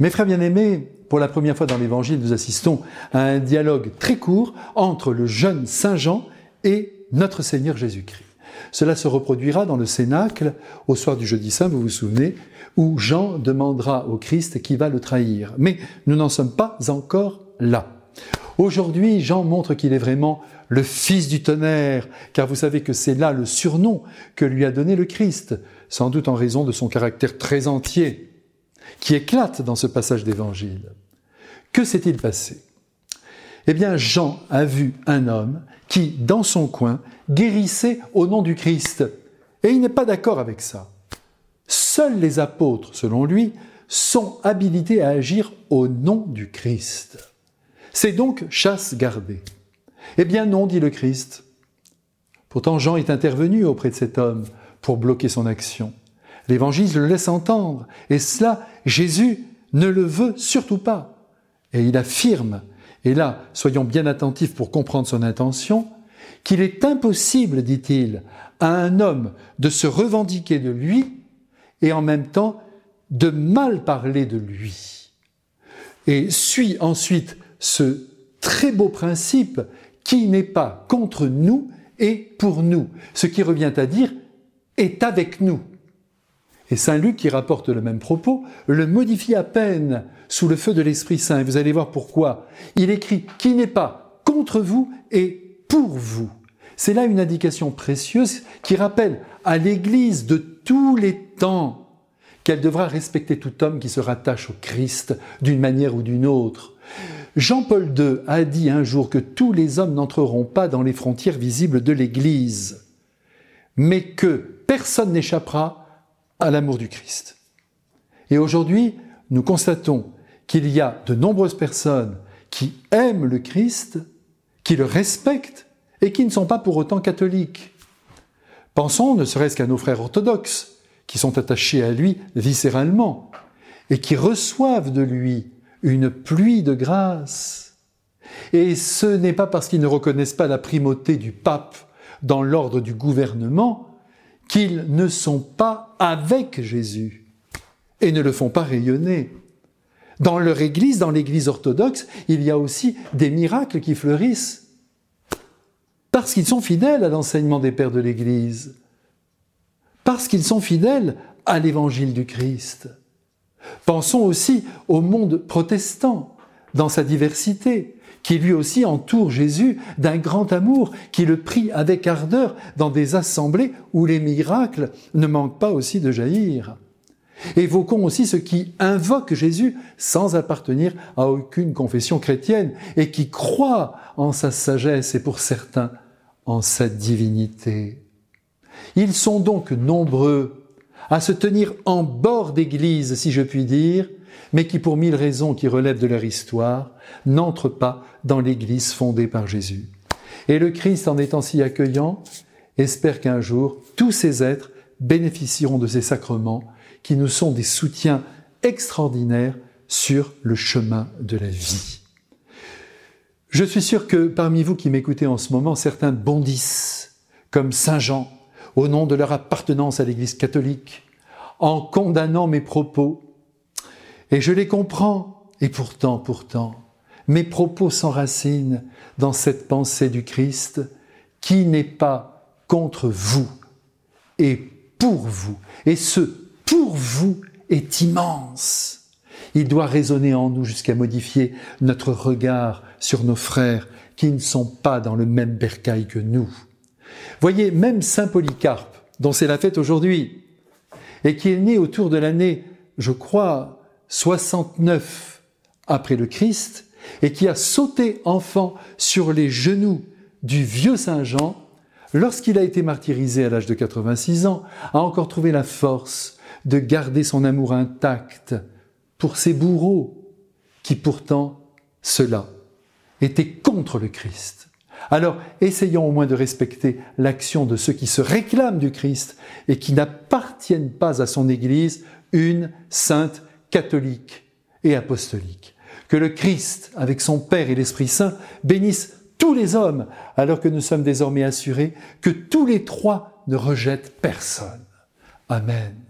Mes frères bien-aimés, pour la première fois dans l'Évangile, nous assistons à un dialogue très court entre le jeune Saint Jean et notre Seigneur Jésus-Christ. Cela se reproduira dans le Cénacle au soir du jeudi saint, vous vous souvenez, où Jean demandera au Christ qui va le trahir. Mais nous n'en sommes pas encore là. Aujourd'hui, Jean montre qu'il est vraiment le fils du tonnerre, car vous savez que c'est là le surnom que lui a donné le Christ, sans doute en raison de son caractère très entier, qui éclate dans ce passage d'évangile. Que s'est-il passé? Eh bien, Jean a vu un homme qui, dans son coin, guérissait au nom du Christ. Et il n'est pas d'accord avec ça. Seuls les apôtres, selon lui, sont habilités à agir au nom du Christ. C'est donc chasse gardée. Eh bien non, dit le Christ. Pourtant Jean est intervenu auprès de cet homme pour bloquer son action. L'Évangile le laisse entendre, et cela, Jésus ne le veut surtout pas. Et il affirme, et là, soyons bien attentifs pour comprendre son intention, qu'il est impossible, dit-il, à un homme de se revendiquer de lui et en même temps de mal parler de lui. Et suit ensuite ce très beau principe qui n'est pas contre nous et pour nous. Ce qui revient à dire est avec nous. Et Saint Luc, qui rapporte le même propos, le modifie à peine sous le feu de l'Esprit Saint. Et vous allez voir pourquoi. Il écrit qui n'est pas contre vous et pour vous. C'est là une indication précieuse qui rappelle à l'Église de tous les temps qu'elle devra respecter tout homme qui se rattache au Christ d'une manière ou d'une autre. Jean-Paul II a dit un jour que tous les hommes n'entreront pas dans les frontières visibles de l'Église, mais que personne n'échappera à l'amour du Christ. Et aujourd'hui, nous constatons qu'il y a de nombreuses personnes qui aiment le Christ, qui le respectent et qui ne sont pas pour autant catholiques. Pensons ne serait-ce qu'à nos frères orthodoxes, qui sont attachés à lui viscéralement, et qui reçoivent de lui une pluie de grâce. Et ce n'est pas parce qu'ils ne reconnaissent pas la primauté du pape dans l'ordre du gouvernement qu'ils ne sont pas avec Jésus et ne le font pas rayonner. Dans leur Église, dans l'Église orthodoxe, il y a aussi des miracles qui fleurissent parce qu'ils sont fidèles à l'enseignement des pères de l'Église, parce qu'ils sont fidèles à l'Évangile du Christ. Pensons aussi au monde protestant, dans sa diversité, qui lui aussi entoure Jésus d'un grand amour, qui le prie avec ardeur dans des assemblées où les miracles ne manquent pas aussi de jaillir. Évoquons aussi ceux qui invoquent Jésus sans appartenir à aucune confession chrétienne et qui croient en sa sagesse et pour certains en sa divinité. Ils sont donc nombreux à se tenir en bord d'église, si je puis dire, mais qui, pour mille raisons qui relèvent de leur histoire, n'entrent pas dans l'église fondée par Jésus. Et le Christ, en étant si accueillant, espère qu'un jour, tous ces êtres bénéficieront de ces sacrements qui nous sont des soutiens extraordinaires sur le chemin de la vie. Je suis sûr que parmi vous qui m'écoutez en ce moment, certains bondissent, comme Saint Jean, au nom de leur appartenance à l'Église catholique, en condamnant mes propos. Et je les comprends, et pourtant, pourtant, mes propos s'enracinent dans cette pensée du Christ qui n'est pas contre vous et pour vous. Et ce pour vous est immense. Il doit résonner en nous jusqu'à modifier notre regard sur nos frères qui ne sont pas dans le même bercail que nous. Voyez, même Saint Polycarpe, dont c'est la fête aujourd'hui, et qui est né autour de l'année, je crois, 69 après le Christ, et qui a sauté enfant sur les genoux du vieux Saint Jean, lorsqu'il a été martyrisé à l'âge de 86 ans, a encore trouvé la force de garder son amour intact pour ses bourreaux, qui pourtant, cela, étaient contre le Christ. Alors, essayons au moins de respecter l'action de ceux qui se réclament du Christ et qui n'appartiennent pas à son Église, une sainte catholique et apostolique. Que le Christ, avec son Père et l'Esprit Saint, bénisse tous les hommes, alors que nous sommes désormais assurés que tous les trois ne rejettent personne. Amen.